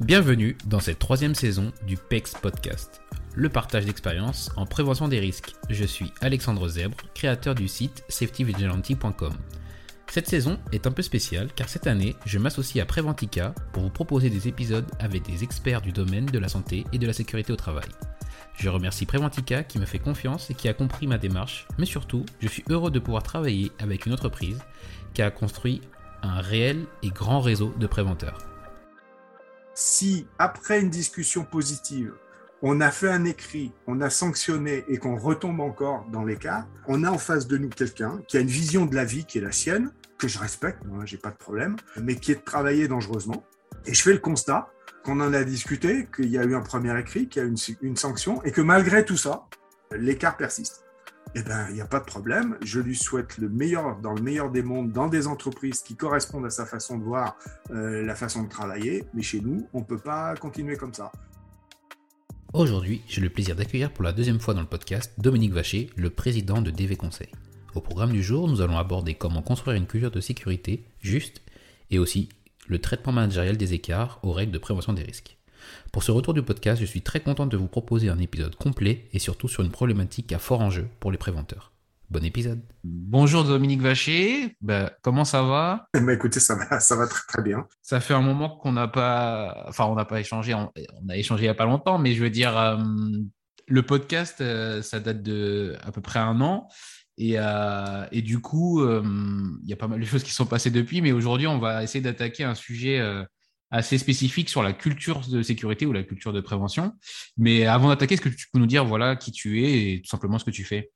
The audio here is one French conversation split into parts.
Bienvenue dans cette troisième saison du PEX Podcast, le partage d'expériences en prévention des risques. Je suis Alexandre Zèbre, créateur du site safetyvigilante.com. Cette saison est un peu spéciale car cette année, je m'associe à Preventica pour vous proposer des épisodes avec des experts du domaine de la santé et de la sécurité au travail. Je remercie Preventica qui me fait confiance et qui a compris ma démarche, mais surtout, je suis heureux de pouvoir travailler avec une entreprise qui a construit un réel et grand réseau de préventeurs. Si après une discussion positive, on a fait un écrit, on a sanctionné et qu'on retombe encore dans l'écart, on a en face de nous quelqu'un qui a une vision de la vie qui est la sienne, que je respecte, moi j'ai pas de problème, mais qui est de travailler dangereusement. Et je fais le constat qu'on en a discuté, qu'il y a eu un premier écrit, qu'il y a eu une sanction, et que malgré tout ça, l'écart persiste. Eh bien, il n'y a pas de problème. Je lui souhaite le meilleur, dans le meilleur des mondes, dans des entreprises qui correspondent à sa façon de voir, euh, la façon de travailler. Mais chez nous, on ne peut pas continuer comme ça. Aujourd'hui, j'ai le plaisir d'accueillir pour la deuxième fois dans le podcast Dominique Vacher, le président de DV Conseil. Au programme du jour, nous allons aborder comment construire une culture de sécurité juste et aussi le traitement managérial des écarts aux règles de prévention des risques. Pour ce retour du podcast, je suis très content de vous proposer un épisode complet et surtout sur une problématique à fort enjeu pour les préventeurs. Bon épisode. Bonjour Dominique Vacher, ben, comment ça va? Bah, Écoutez, ça va, ça va très très bien. Ça fait un moment qu'on n'a pas, enfin on n'a pas échangé, on, a échangé il n'y a pas longtemps, mais je veux dire, euh, le podcast, euh, ça date de à peu près un an. Et, euh, et du coup, il y a pas mal de choses qui sont passées depuis, mais aujourd'hui, on va essayer d'attaquer un sujet assez spécifique sur la culture de sécurité ou la culture de prévention. Mais avant d'attaquer, est-ce que tu peux nous dire voilà qui tu es et tout simplement ce que tu fais?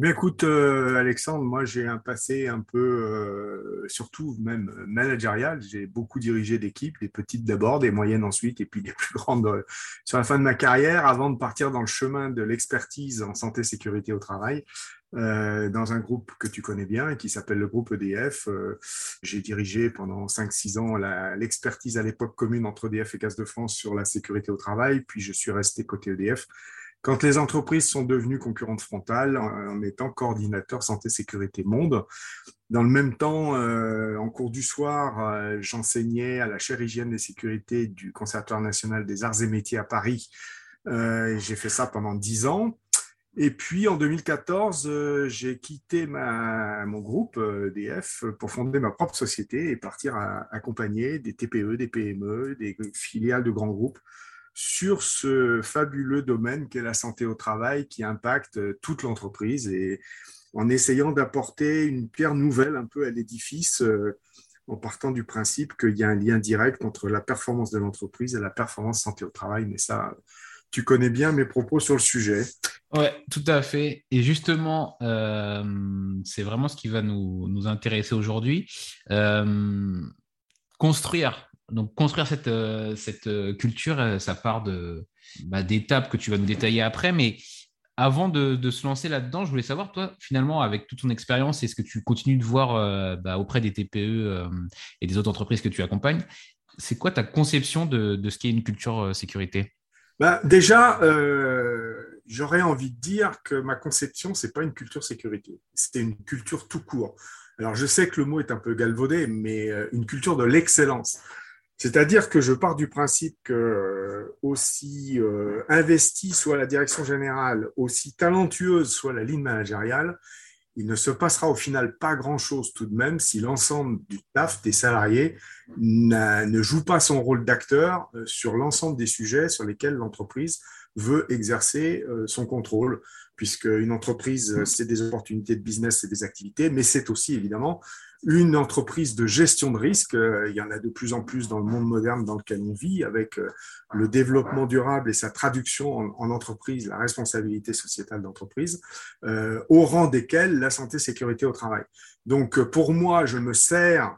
Eh écoute, euh, Alexandre, moi, j'ai un passé un peu, euh, surtout même managérial. J'ai beaucoup dirigé d'équipes, des petites d'abord, des moyennes ensuite, et puis des plus grandes euh, sur la fin de ma carrière, avant de partir dans le chemin de l'expertise en santé sécurité au travail. Dans un groupe que tu connais bien qui s'appelle le groupe EDF. j'ai dirigé pendant 5-6 ans l'expertise à l'époque commune entre EDF et Casse de France sur la sécurité au travail, puis je suis resté côté EDF quand les entreprises sont devenues concurrentes frontales en étant coordinateur santé-sécurité monde. Dans le même temps, euh, en cours du soir, euh, j'enseignais à la chaire hygiène et sécurité du Conservatoire national des arts et métiers à Paris. Euh, j'ai fait ça pendant dix ans. Et puis en 2014, j'ai quitté mon groupe DF pour fonder ma propre société et partir accompagner des TPE, des PME, des filiales de grands groupes sur ce fabuleux domaine qu'est la santé au travail qui impacte euh, toute l'entreprise et en essayant d'apporter une pierre nouvelle un peu à l'édifice euh, en partant du principe qu'il y a un lien direct entre la performance de l'entreprise et la performance santé au travail. Mais ça, tu connais bien mes propos sur le sujet. Oui, tout à fait. Et justement, euh, c'est vraiment ce qui va nous, intéresser aujourd'hui. construire donc construire cette, euh, cette euh, culture, euh, ça part de bah, d'étapes que tu vas nous détailler après. Mais avant de, se lancer là-dedans, je voulais savoir, toi, finalement, avec toute ton expérience et ce que tu continues de voir bah, auprès des TPE et des autres entreprises que tu accompagnes, c'est quoi ta conception de, de ce qu'est une culture sécurité? Bah, Déjà, j'aurais envie de dire que ma conception, c'est pas une culture sécurité, c'est une culture tout court. Alors, je sais que le mot est un peu galvaudé, mais une culture de l'excellence. C'est-à-dire que je pars du principe que euh, aussi euh, investi soit la direction générale, aussi talentueuse soit la ligne managériale, il ne se passera au final pas grand-chose tout de même si l'ensemble du staff, des salariés, ne joue pas son rôle d'acteur euh, sur l'ensemble des sujets sur lesquels l'entreprise veut exercer son contrôle, puisque une entreprise, c'est des opportunités de business, c'est des activités, mais c'est aussi évidemment une entreprise de gestion de risque. Il y en a de plus en plus dans le monde moderne dans lequel on vit, avec le développement durable et sa traduction en, entreprise, la responsabilité sociétale d'entreprise, au rang desquels la santé sécurité au travail. Donc pour moi, je me sers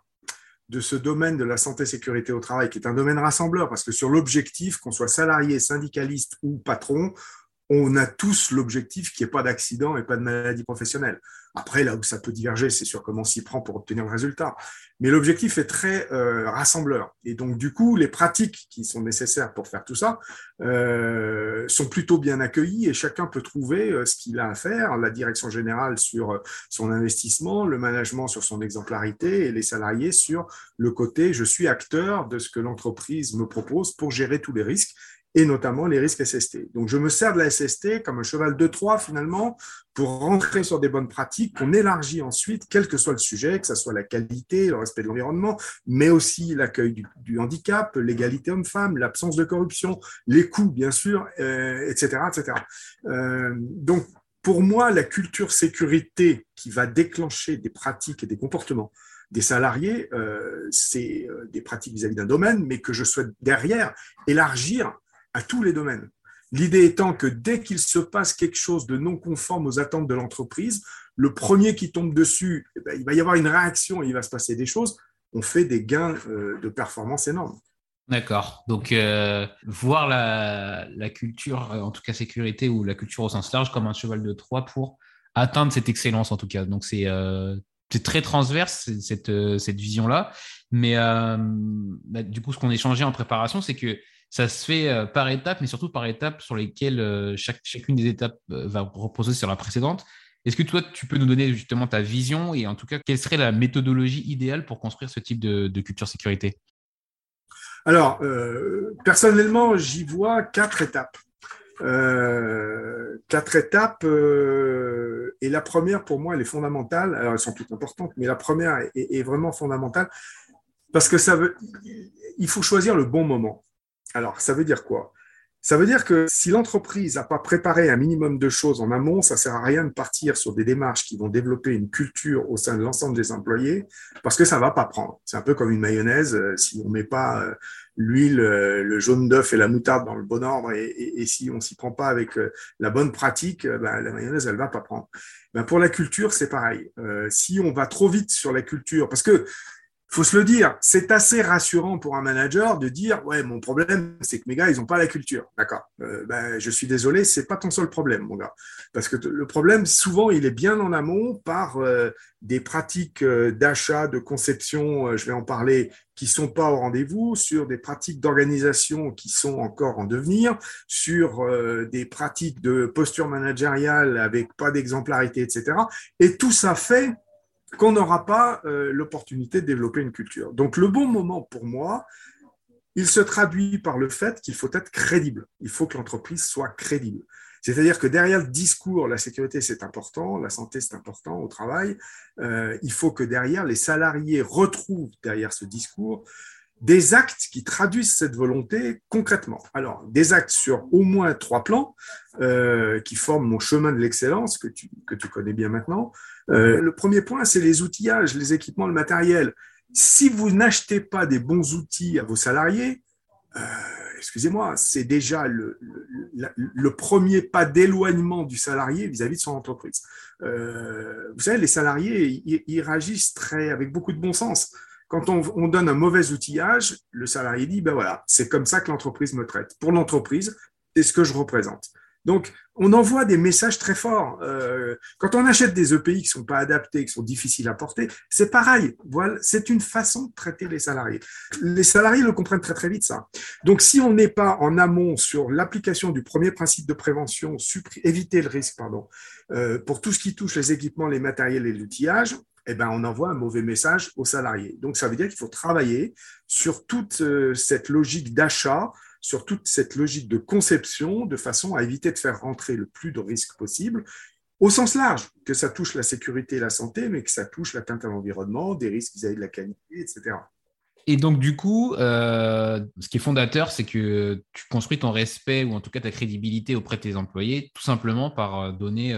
de ce domaine de la santé sécurité au travail, qui est un domaine rassembleur, parce que sur l'objectif, qu'on soit salarié, syndicaliste ou patron, on a tous l'objectif qu'il n'y ait pas d'accident et pas de maladie professionnelle. Après, là où ça peut diverger, c'est sur comment s'y prend pour obtenir le résultat. Mais l'objectif est très euh, rassembleur. Et donc, du coup, les pratiques qui sont nécessaires pour faire tout ça euh, sont plutôt bien accueillies et chacun peut trouver euh, ce qu'il a à faire. La direction générale sur son investissement, le management sur son exemplarité et les salariés sur le côté je suis acteur de ce que l'entreprise me propose pour gérer tous les risques et notamment les risques SST. Donc, je me sers de la SST comme un cheval de Troie finalement pour rentrer sur des bonnes pratiques qu'on élargit ensuite, quel que soit le sujet, que ce soit la qualité, le respect de l'environnement, mais aussi l'accueil du, handicap, l'égalité homme-femme, l'absence de corruption, les coûts, bien sûr, etc. Euh, etc. Euh, donc, pour moi, la culture sécurité qui va déclencher des pratiques et des comportements des salariés, euh, c'est des pratiques vis à -vis d'un domaine, mais que je souhaite derrière élargir à tous les domaines. L'idée étant que dès qu'il se passe quelque chose de non conforme aux attentes de l'entreprise, le premier qui tombe dessus, eh ben, il va y avoir une réaction et il va se passer des choses. On fait des gains euh, de performance énormes. D'accord. Donc, euh, voir la, culture, euh, en tout cas sécurité ou la culture au sens large, comme un cheval de Troie pour atteindre cette excellence, en tout cas. Donc, c'est très transverse, cette, cette vision-là. Mais bah, du coup, ce qu'on échangeait en préparation, c'est que ça se fait euh, par étapes, mais surtout par étapes sur lesquelles euh, chacune des étapes euh, va reposer sur la précédente. Est-ce que toi, tu peux nous donner justement ta vision et en tout cas, quelle serait la méthodologie idéale pour construire ce type de, culture sécurité? Alors, personnellement, j'y vois quatre étapes. quatre étapes, et la première, pour moi, elle est fondamentale. Alors, elles sont toutes importantes, mais la première est, est vraiment fondamentale parce que ça veut, il faut choisir le bon moment. Alors, ça veut dire quoi? Ça veut dire que si l'entreprise n'a pas préparé un minimum de choses en amont, ça sert à rien de partir sur des démarches qui vont développer une culture au sein de l'ensemble des employés parce que ça va pas prendre. C'est un peu comme une mayonnaise. Euh, si on met pas euh, l'huile, euh, le jaune d'œuf et la moutarde dans le bon ordre et, si on s'y prend pas avec la bonne pratique, ben, la mayonnaise, elle va pas prendre. Ben, pour la culture, c'est pareil. si on va trop vite sur la culture, parce que faut se le dire, c'est assez rassurant pour un manager de dire ouais mon problème c'est que mes gars ils n'ont pas la culture, d'accord. Euh, ben, je suis désolé, c'est pas ton seul problème mon gars, parce que le problème souvent il est bien en amont par euh, des pratiques euh, d'achat, de conception, je vais en parler, qui sont pas au rendez-vous, sur des pratiques d'organisation qui sont encore en devenir, sur des pratiques de posture managériale avec pas d'exemplarité, etc. Et tout ça fait qu'on n'aura pas euh, l'opportunité de développer une culture. Donc le bon moment pour moi, il se traduit par le fait qu'il faut être crédible. Il faut que l'entreprise soit crédible. C'est-à-dire que derrière le discours, la sécurité c'est important, la santé c'est important au travail, euh, il faut que derrière les salariés retrouvent derrière ce discours des actes qui traduisent cette volonté concrètement. Alors, des actes sur au moins trois plans euh, qui forment mon chemin de l'excellence que tu, que tu connais bien maintenant. Euh, le premier point, c'est les outillages, les équipements, le matériel. Si vous n'achetez pas des bons outils à vos salariés, euh, excusez-moi, c'est déjà le, le, premier pas d'éloignement du salarié vis-à-vis de son entreprise. Vous savez, les salariés, ils, réagissent très, avec beaucoup de bon sens. Quand on, on, donne un mauvais outillage, le salarié dit, ben voilà, c'est comme ça que l'entreprise me traite. Pour l'entreprise, c'est ce que je représente. Donc, on envoie des messages très forts. Euh, quand on achète des EPI qui ne sont pas adaptés, qui sont difficiles à porter, c'est pareil. Voilà, c'est une façon de traiter les salariés. Les salariés le comprennent très très vite ça. Donc, si on n'est pas en amont sur l'application du premier principe de prévention, éviter le risque, pardon, euh, pour tout ce qui touche les équipements, les matériels et l'outillage, eh ben, on envoie un mauvais message aux salariés. Donc, ça veut dire qu'il faut travailler sur toute euh, cette logique d'achat sur toute cette logique de conception de façon à éviter de faire rentrer le plus de risques possible au sens large, que ça touche la sécurité et la santé, mais que ça touche l'atteinte à l'environnement, des risques vis-à-vis de la qualité, etc. Et donc, du coup, euh, ce qui est fondateur, c'est que tu construis ton respect ou en tout cas ta crédibilité auprès de tes employés tout simplement par euh, donner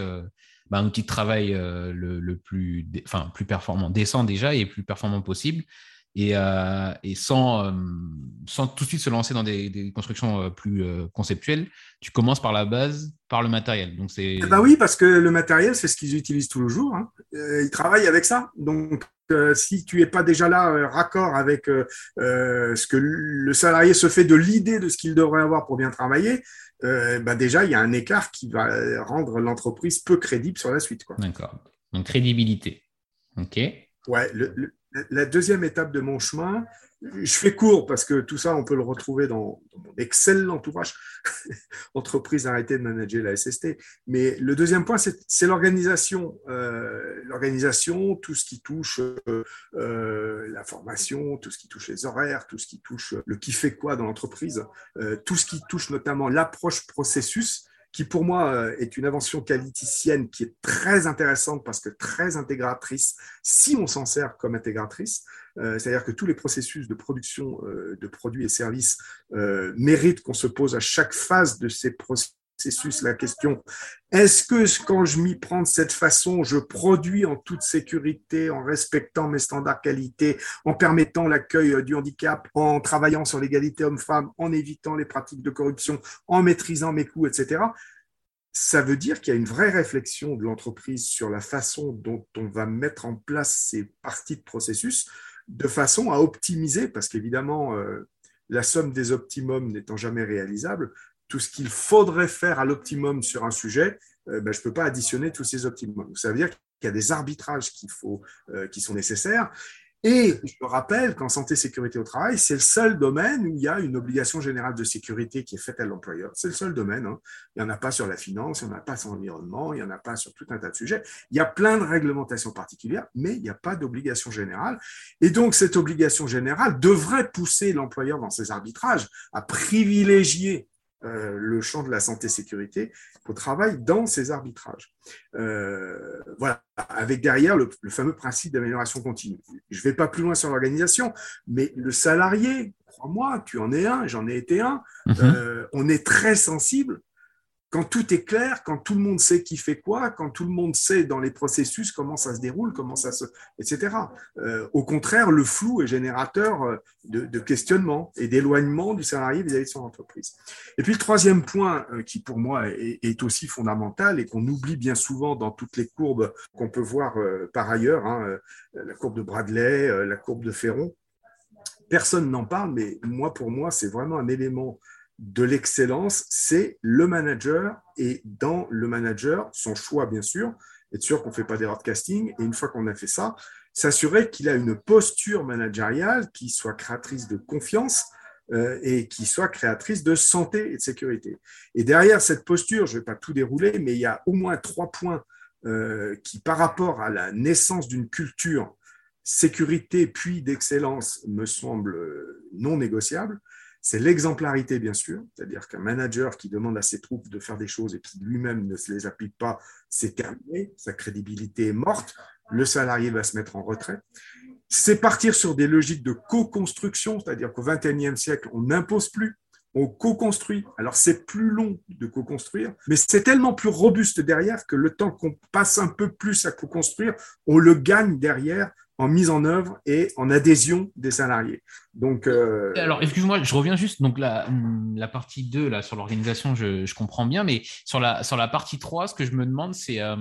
bah, un outil de travail le, plus, enfin, plus performant, décent déjà et plus performant possible. Et, sans, sans tout de suite se lancer dans des, constructions plus conceptuelles, tu commences par la base, par le matériel. Donc c'est. Eh ben oui, parce que le matériel, c'est ce qu'ils utilisent tous les jours. Hein. Ils travaillent avec ça. Donc si tu n'es pas déjà là, euh, raccord avec euh, euh, ce que le salarié se fait de l'idée de ce qu'il devrait avoir pour bien travailler, bah déjà, il y a un écart qui va rendre l'entreprise peu crédible sur la suite. D'accord. Donc, crédibilité. OK. Ouais, la deuxième étape de mon chemin, je fais court parce que tout ça, on peut le retrouver dans, mon excellent ouvrage, Entreprise arrêtée de manager la SST. Mais le deuxième point, c'est l'organisation. Euh, l'organisation, tout ce qui touche euh, euh, la formation, tout ce qui touche les horaires, tout ce qui touche le qui fait quoi dans l'entreprise, tout ce qui touche notamment l'approche processus qui pour moi est une invention qualiticienne qui est très intéressante parce que très intégratrice si on s'en sert comme intégratrice. Euh, c'est-à-dire que tous les processus de production euh, de produits et services euh, méritent qu'on se pose à chaque phase de ces processus la question est-ce que quand je m'y prends de cette façon, je produis en toute sécurité, en respectant mes standards qualité, en permettant l'accueil du handicap, en travaillant sur l'égalité homme-femme, en évitant les pratiques de corruption, en maîtrisant mes coûts, etc. Ça veut dire qu'il y a une vraie réflexion de l'entreprise sur la façon dont on va mettre en place ces parties de processus de façon à optimiser, parce qu'évidemment, euh, la somme des optimums n'étant jamais réalisable, tout ce qu'il faudrait faire à l'optimum sur un sujet, euh, ben, je ne peux pas additionner tous ces optimums. Ça veut dire qu'il y a des arbitrages qu'il faut, euh, qui sont nécessaires. Et je rappelle qu'en santé sécurité au travail, c'est le seul domaine où il y a une obligation générale de sécurité qui est faite à l'employeur. C'est le seul domaine. Hein. Il n'y en a pas sur la finance, il n'y en a pas sur l'environnement, il n'y en a pas sur tout un tas de sujets. Il y a plein de réglementations particulières, mais il n'y a pas d'obligation générale. Et donc, cette obligation générale devrait pousser l'employeur dans ses arbitrages à privilégier euh, le champ de la santé-sécurité au travail dans ces arbitrages. Euh, voilà, avec derrière le, fameux principe d'amélioration continue. Je ne vais pas plus loin sur l'organisation, mais le salarié, crois-moi, tu en es un, j'en ai été un, mhm. euh, on est très sensible quand tout est clair, quand tout le monde sait qui fait quoi, quand tout le monde sait dans les processus comment ça se déroule, comment ça se, etc. Euh, au contraire, le flou est générateur euh, de, questionnement et d'éloignement du salarié vis-à-vis de son entreprise. Et puis le troisième point euh, qui pour moi est, aussi fondamental et qu'on oublie bien souvent dans toutes les courbes qu'on peut voir par ailleurs, hein, la courbe de Bradley, la courbe de Ferron, personne n'en parle, mais moi pour moi c'est vraiment un élément de l'excellence, c'est le manager. Et dans le manager, son choix bien sûr, être sûr qu'on ne fait pas d'erreur de casting. Et une fois qu'on a fait ça, s'assurer qu'il a une posture managériale qui soit créatrice de confiance euh, et qui soit créatrice de santé et de sécurité. Et derrière cette posture, je ne vais pas tout dérouler, mais il y a au moins trois points euh, qui, par rapport à la naissance d'une culture sécurité puis d'excellence, me semblent non négociables c'est l'exemplarité, bien sûr, c'est-à-dire qu'un manager qui demande à ses troupes de faire des choses et qui lui-même ne se les applique pas, c'est terminé, sa crédibilité est morte, le salarié va se mettre en retrait. C'est partir sur des logiques de co-construction, c'est-à-dire qu'au XXIe siècle, on n'impose plus, on co-construit. Alors c'est plus long de co-construire, mais c'est tellement plus robuste derrière que le temps qu'on passe un peu plus à co-construire, on le gagne derrière en mise en œuvre et en adhésion des salariés. Donc, euh, Alors, excuse-moi, je reviens juste. Donc, la, la partie 2, là, sur l'organisation, je, je, comprends bien, mais sur la, sur la partie 3, ce que je me demande, c'est euh,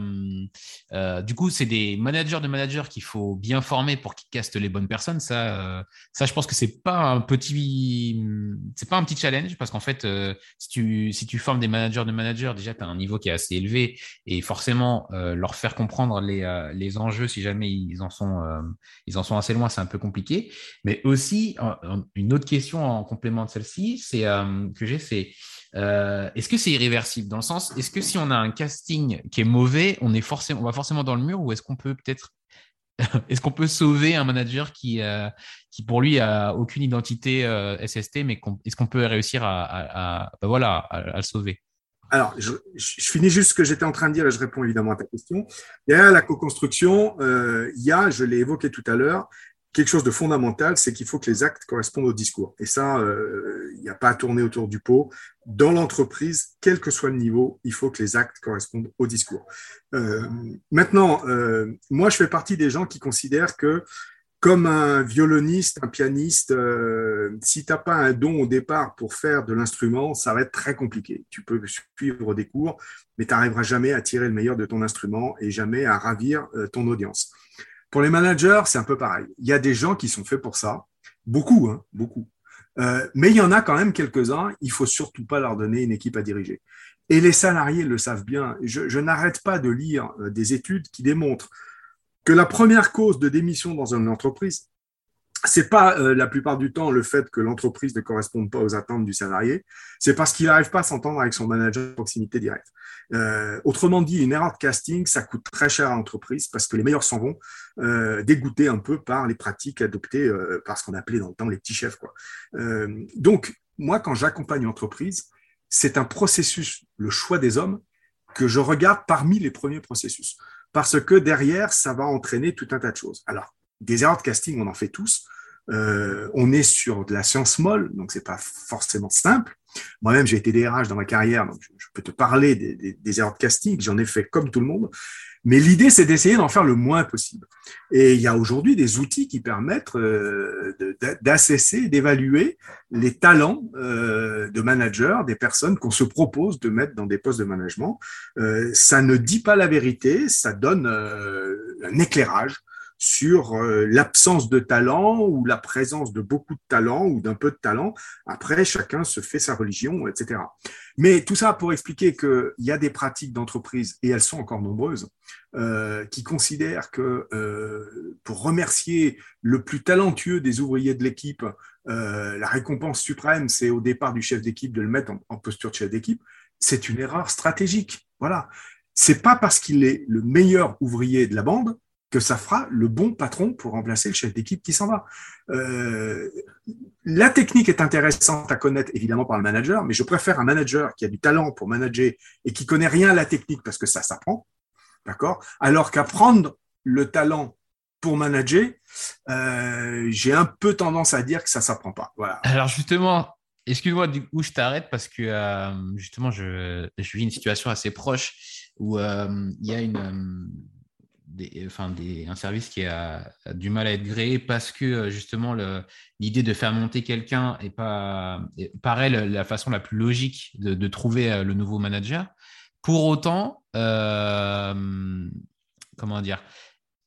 euh, du coup, c'est des managers de managers qu'il faut bien former pour qu'ils castent les bonnes personnes. Ça, ça je pense que c'est pas un petit c'est pas un petit challenge parce qu'en fait, si, tu, si tu formes des managers de managers, déjà, tu as un niveau qui est assez élevé et forcément, leur faire comprendre les, les enjeux, si jamais ils en sont ils en sont assez loin, c'est un peu compliqué. Mais aussi, une autre question en complément de celle-ci, c'est euh, que j'ai, c'est euh, est-ce que c'est irréversible? Dans le sens, est-ce que si on a un casting qui est mauvais, on est forcément, on va forcément dans le mur, ou est-ce qu'on peut peut-être est-ce peut sauver un manager qui, euh, qui pour lui a aucune identité SST, mais est-ce qu'on peut réussir à, ben voilà, à, le sauver? Alors, je, finis juste ce que j'étais en train de dire et je réponds évidemment à ta question. Derrière la co-construction, il y a, je l'ai évoqué tout à l'heure, quelque chose de fondamental, c'est qu'il faut que les actes correspondent au discours. Et ça, euh, il n'y a pas à tourner autour du pot. Dans l'entreprise, quel que soit le niveau, il faut que les actes correspondent au discours. Euh, maintenant, euh, moi, je fais partie des gens qui considèrent que comme un violoniste, un pianiste, si tu n'as pas un don au départ pour faire de l'instrument, ça va être très compliqué. Tu peux suivre des cours, mais tu n'arriveras jamais à tirer le meilleur de ton instrument et jamais à ravir ton audience. Pour les managers, c'est un peu pareil. Il y a des gens qui sont faits pour ça, beaucoup, hein, beaucoup. Euh, mais il y en a quand même quelques-uns, il faut surtout pas leur donner une équipe à diriger. Et les salariés le savent bien. Je, n'arrête pas de lire euh, des études qui démontrent que la première cause de démission dans une entreprise, c'est pas euh, la plupart du temps le fait que l'entreprise ne corresponde pas aux attentes du salarié, c'est parce qu'il n'arrive pas à s'entendre avec son manager de proximité directe. Euh, autrement dit, une erreur de casting, ça coûte très cher à l'entreprise parce que les meilleurs s'en vont euh, dégoûtés un peu par les pratiques adoptées euh, par ce qu'on appelait dans le temps les petits chefs. Quoi. Euh, donc, moi, quand j'accompagne une entreprise, c'est un processus, le choix des hommes, que je regarde parmi les premiers processus. Parce que derrière, ça va entraîner tout un tas de choses. Alors, des erreurs de casting, on en fait tous. Euh, on est sur de la science molle, donc c'est pas forcément simple. Moi-même, j'ai été DRH dans ma carrière, donc je, peux te parler des, erreurs de casting, j'en ai fait comme tout le monde. Mais l'idée, c'est d'essayer d'en faire le moins possible. Et il y a aujourd'hui des outils qui permettent euh, d'assesser, d'évaluer les talents euh, de managers, des personnes qu'on se propose de mettre dans des postes de management. ça ne dit pas la vérité, ça donne un éclairage sur euh, l'absence de talent ou la présence de beaucoup de talent ou d'un peu de talent. Après, chacun se fait sa religion, etc. Mais tout ça pour expliquer qu'il y a des pratiques d'entreprise, et elles sont encore nombreuses, euh, qui considèrent que euh, pour remercier le plus talentueux des ouvriers de l'équipe, la récompense suprême, c'est au départ du chef d'équipe de le mettre en, en posture de chef d'équipe. C'est une erreur stratégique. Voilà. C'est pas parce qu'il est le meilleur ouvrier de la bande que ça fera le bon patron pour remplacer le chef d'équipe qui s'en va. Euh, la technique est intéressante à connaître évidemment par le manager, mais je préfère un manager qui a du talent pour manager et qui connaît rien à la technique parce que ça s'apprend, d'accord? Alors qu'apprendre le talent pour manager, euh, j'ai un peu tendance à dire que ça s'apprend pas. Voilà. Alors justement, excuse-moi du coup je t'arrête parce que euh, justement je, je, vis une situation assez proche où il y a une enfin un service qui a, du mal à être gréé parce que euh, justement l'idée de faire monter quelqu'un est pas paraît la, façon la plus logique de, trouver euh, le nouveau manager. Pour autant, euh, comment dire,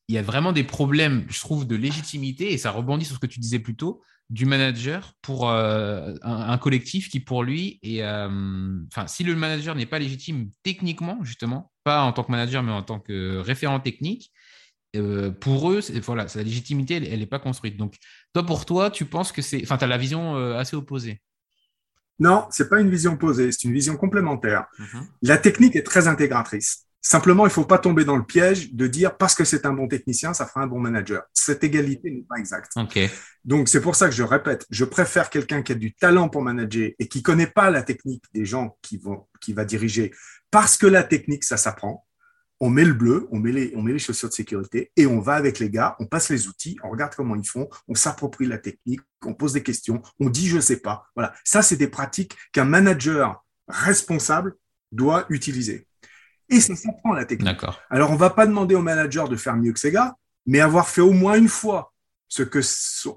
il y a vraiment des problèmes, je trouve, de légitimité et ça rebondit sur ce que tu disais plus tôt du manager pour un, collectif qui pour lui est, enfin, si le manager n'est pas légitime techniquement justement, pas en tant que manager, mais en tant que référent technique, euh, pour eux, voilà, la légitimité, elle n'est pas construite. Donc, toi, pour toi, tu penses que c'est. Enfin, tu as la vision euh, assez opposée. Non, c'est pas une vision opposée, c'est une vision complémentaire. Mhm. La technique est très intégratrice. Simplement, il ne faut pas tomber dans le piège de dire parce que c'est un bon technicien, ça fera un bon manager. Cette égalité n'est pas exacte. Donc, c'est pour ça que je répète, je préfère quelqu'un qui a du talent pour manager et qui connaît pas la technique des gens qui vont, qui va diriger, parce que la technique, ça s'apprend. On met le bleu, on met, les, on met les chaussures de sécurité et on va avec les gars, on passe les outils, on regarde comment ils font, on s'approprie la technique, on pose des questions, on dit je sais pas. Voilà. Ça, c'est des pratiques qu'un manager responsable doit utiliser. Et ça s'apprend la technique. Alors, on va pas demander au manager de faire mieux que gars, mais avoir fait au moins une fois ce que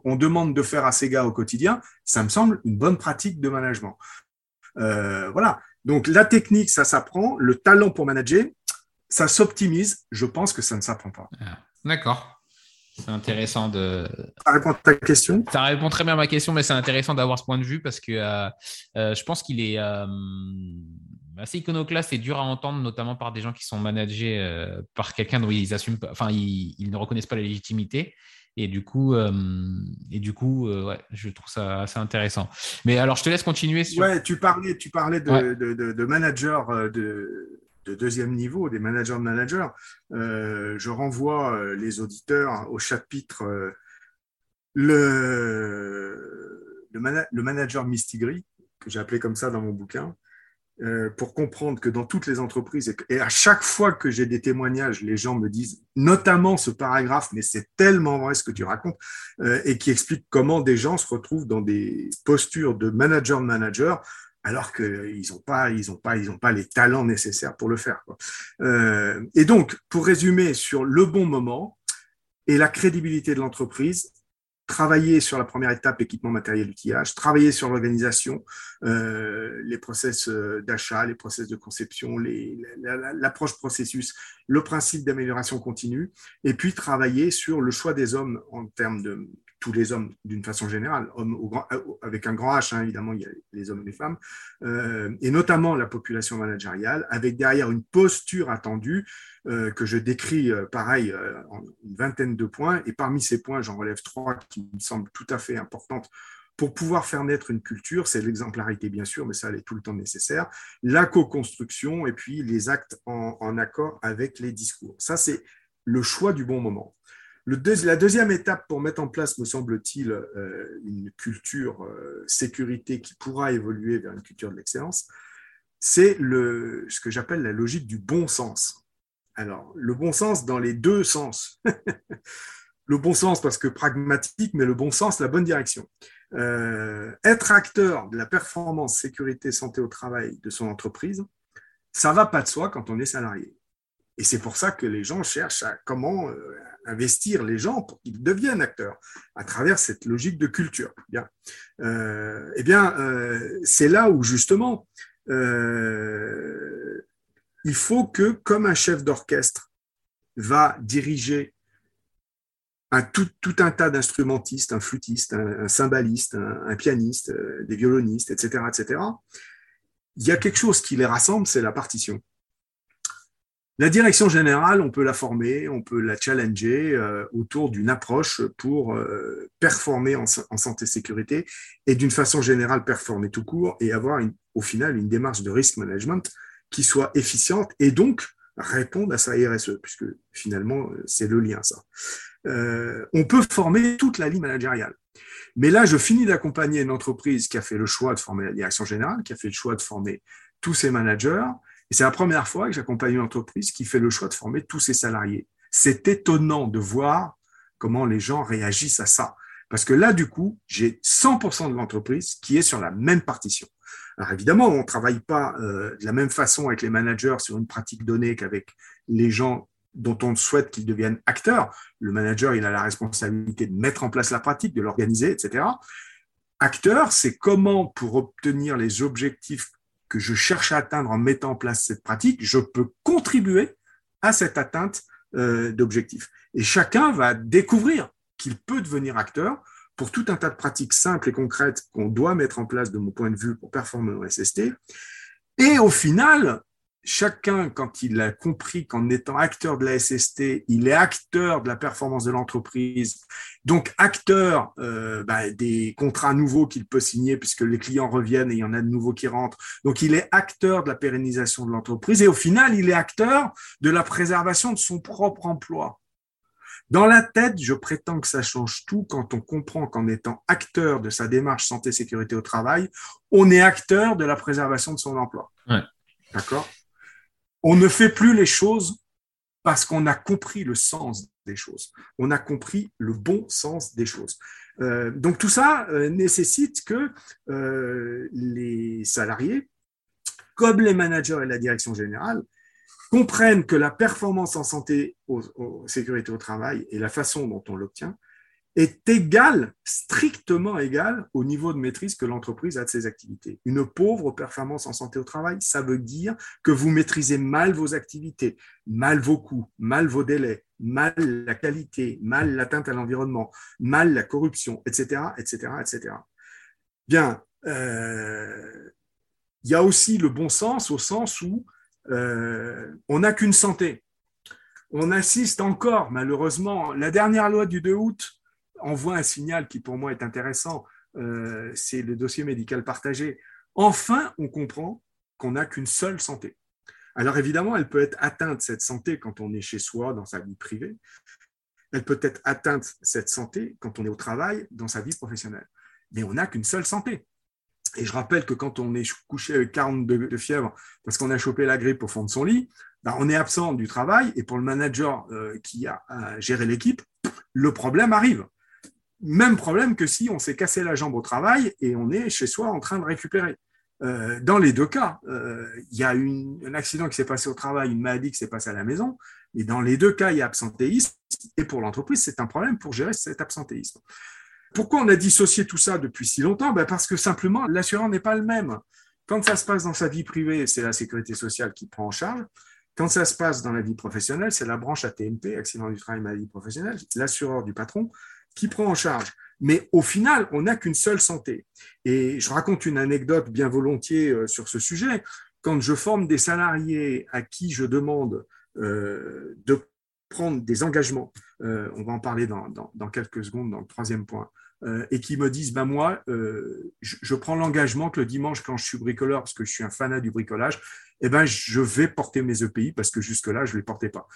on demande de faire à gars au quotidien, ça me semble une bonne pratique de management. Euh, voilà. Donc la technique, ça s'apprend. Le talent pour manager, ça s'optimise. Je pense que ça ne s'apprend pas. Ah, d'accord. C'est intéressant de. Ça répond à ta question? Ça répond très bien à ma question, mais c'est intéressant d'avoir ce point de vue parce que euh, euh, je pense qu'il est assez iconoclaste et dur à entendre, notamment par des gens qui sont managés par quelqu'un dont ils assument, enfin, ils, ne reconnaissent pas la légitimité. Et du coup, euh, et du coup euh, ouais, je trouve ça assez intéressant. Mais alors, je te laisse continuer. Sur... Ouais, tu parlais, tu parlais de, de, de, managers euh, de, de, deuxième niveau, des managers de managers. je renvoie les auditeurs au chapitre le, le, manager Mistigri, que j'ai appelé comme ça dans mon bouquin, euh, pour comprendre que dans toutes les entreprises, et à chaque fois que j'ai des témoignages, les gens me disent, notamment ce paragraphe, mais c'est tellement vrai ce que tu racontes, euh, et qui explique comment des gens se retrouvent dans des postures de manager de manager, alors qu'ils n'ont pas, ils pas, ils pas les talents nécessaires pour le faire. Euh, et donc, pour résumer sur le bon moment et la crédibilité de l'entreprise, travailler sur la première étape, équipement matériel outillage, travailler sur l'organisation, euh, les process euh, d'achat, les process de conception, l'approche processus, le principe d'amélioration continue, et puis travailler sur le choix des hommes en termes de tous les hommes d'une façon générale, hommes euh, avec un grand H, hein, évidemment, il y a les hommes et les femmes, euh, et notamment la population managériale, avec derrière une posture attendue euh, que je décris, pareil, en une vingtaine de points, et parmi ces points, j'en relève trois qui me semblent tout à fait importantes pour pouvoir faire naître une culture, c'est l'exemplarité bien sûr, mais ça elle est tout le temps nécessaire, la co-construction et puis les actes en, en accord avec les discours. Ça, c'est le choix du bon moment la deuxième étape pour mettre en place, me semble-t-il, euh, une culture euh, sécurité qui pourra évoluer vers une culture de l'excellence, c'est ce que j'appelle la logique du bon sens. Alors, le bon sens dans les deux sens. le bon sens parce que pragmatique, mais le bon sens, la bonne direction. Euh, être acteur de la performance, sécurité, santé au travail de son entreprise, ça va pas de soi quand on est salarié. Et c'est pour ça que les gens cherchent à comment investir les gens pour qu'ils deviennent acteurs à travers cette logique de culture. Bien. Euh, eh bien, euh, c'est là où justement il faut que, comme un chef d'orchestre va diriger un, tout, un tas d'instrumentistes, un flûtiste, un, cymbaliste, un, pianiste, des violonistes, etc., etc., il y a quelque chose qui les rassemble, c'est la partition. La direction générale, on peut la former, on peut la challenger euh, autour d'une approche pour euh, performer en, santé-sécurité et d'une façon générale performer tout court et avoir au final une démarche de risk management qui soit efficiente et donc répondre à sa RSE, puisque finalement, c'est le lien, ça. Euh, on peut former toute la ligne managériale. Mais là, je finis d'accompagner une entreprise qui a fait le choix de former la direction générale, qui a fait le choix de former tous ses managers, et c'est la première fois que j'accompagne une entreprise qui fait le choix de former tous ses salariés. C'est étonnant de voir comment les gens réagissent à ça. Parce que là, du coup, j'ai 100% de l'entreprise qui est sur la même partition. Alors évidemment, on ne travaille pas euh, de la même façon avec les managers sur une pratique donnée qu'avec les gens dont on souhaite qu'ils deviennent acteurs. Le manager, il a la responsabilité de mettre en place la pratique, de l'organiser, etc. Acteur, c'est comment, pour obtenir les objectifs que je cherche à atteindre en mettant en place cette pratique, je peux contribuer à cette atteinte euh, d'objectifs. Et chacun va découvrir qu'il peut devenir acteur pour tout un tas de pratiques simples et concrètes qu'on doit mettre en place de mon point de vue pour performer au SST. Et au final, chacun, quand il a compris qu'en étant acteur de la SST, il est acteur de la performance de l'entreprise, donc acteur euh, bah, des contrats nouveaux qu'il peut signer puisque les clients reviennent et il y en a de nouveaux qui rentrent. Donc il est acteur de la pérennisation de l'entreprise et au final, il est acteur de la préservation de son propre emploi. Dans la tête, je prétends que ça change tout quand on comprend qu'en étant acteur de sa démarche santé-sécurité au travail, on est acteur de la préservation de son emploi. D'accord? On ne fait plus les choses parce qu'on a compris le sens des choses. On a compris le bon sens des choses. Euh, donc tout ça euh, nécessite que euh, les salariés, comme les managers et la direction générale, comprennent que la performance en santé, sécurité au travail et la façon dont on l'obtient est égal, strictement égal au niveau de maîtrise que l'entreprise a de ses activités. Une pauvre performance en santé au travail, ça veut dire que vous maîtrisez mal vos activités, mal vos coûts, mal vos délais, mal la qualité, mal l'atteinte à l'environnement, mal la corruption, etc., etc., etc. Bien, euh, il y a aussi le bon sens au sens où euh, on n'a qu'une santé. On assiste encore, malheureusement, la dernière loi du 2 août envoie un signal qui pour moi est intéressant, euh, c'est le dossier médical partagé. Enfin, on comprend qu'on n'a qu'une seule santé. Alors évidemment, elle peut être atteinte, cette santé, quand on est chez soi, dans sa vie privée. Elle peut être atteinte, cette santé, quand on est au travail, dans sa vie professionnelle. Mais on n'a qu'une seule santé. Et je rappelle que quand on est couché avec 40 de, fièvre parce qu'on a chopé la grippe au fond de son lit, ben, on est absent du travail et pour le manager euh, qui a géré l'équipe, le problème arrive. Même problème que si on s'est cassé la jambe au travail et on est chez soi en train de récupérer. Euh, dans les deux cas, euh, il y a un accident qui s'est passé au travail, une maladie qui s'est passée à la maison, et dans les deux cas, il y a absentéisme, et pour l'entreprise, c'est un problème pour gérer cet absentéisme. Pourquoi on a dissocié tout ça depuis si longtemps? Ben Parce que simplement, l'assureur n'est pas le même. Quand ça se passe dans sa vie privée, c'est la sécurité sociale qui prend en charge. Quand ça se passe dans la vie professionnelle, c'est la branche ATMP, accident du travail, maladie professionnelle, l'assureur du patron, qui prend en charge. Mais au final, on n'a qu'une seule santé. Et je raconte une anecdote bien volontiers euh, sur ce sujet. Quand je forme des salariés à qui je demande euh, de prendre des engagements, euh, on va en parler dans, quelques secondes dans le troisième point, et qui me disent, ben moi, je, prends l'engagement que le dimanche, quand je suis bricoleur, parce que je suis un fanat du bricolage, eh ben, je vais porter mes EPI parce que jusque-là, je ne les portais pas.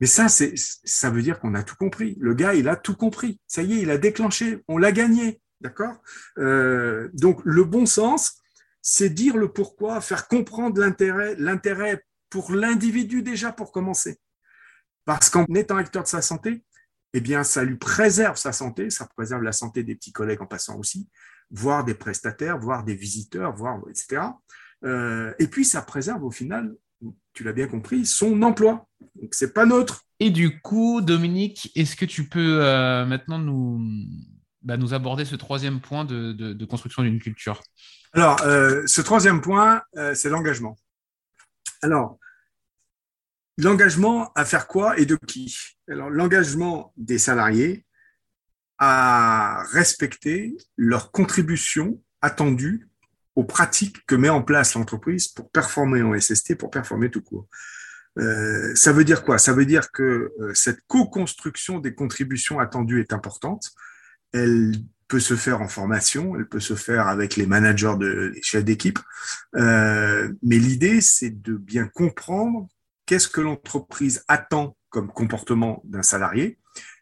Mais ça, ça veut dire qu'on a tout compris. Le gars, il a tout compris. Ça y est, il a déclenché. On l'a gagné. D'accord? Euh, Donc, le bon sens, c'est dire le pourquoi, faire comprendre l'intérêt, l'intérêt pour l'individu déjà pour commencer. Parce qu'en étant acteur de sa santé, eh bien, ça lui préserve sa santé, ça préserve la santé des petits collègues en passant aussi, voire des prestataires, voire des visiteurs, voire etc. Euh, et puis, ça préserve au final tu l'as bien compris, son emploi. Donc, c'est pas neutre. Et du coup, Dominique, est-ce que tu peux euh, maintenant nous, bah, nous aborder ce troisième point de, construction d'une culture? Alors, euh, ce troisième point, euh, c'est l'engagement. Alors, l'engagement à faire quoi et de qui? Alors, l'engagement des salariés à respecter leur contribution attendue aux pratiques que met en place l'entreprise pour performer en SST, pour performer tout court. Euh, ça veut dire quoi? Ça veut dire que euh, cette co-construction des contributions attendues est importante. Elle peut se faire en formation, elle peut se faire avec les managers, de, les chefs d'équipe. Euh, mais l'idée, c'est de bien comprendre qu'est-ce que l'entreprise attend comme comportement d'un salarié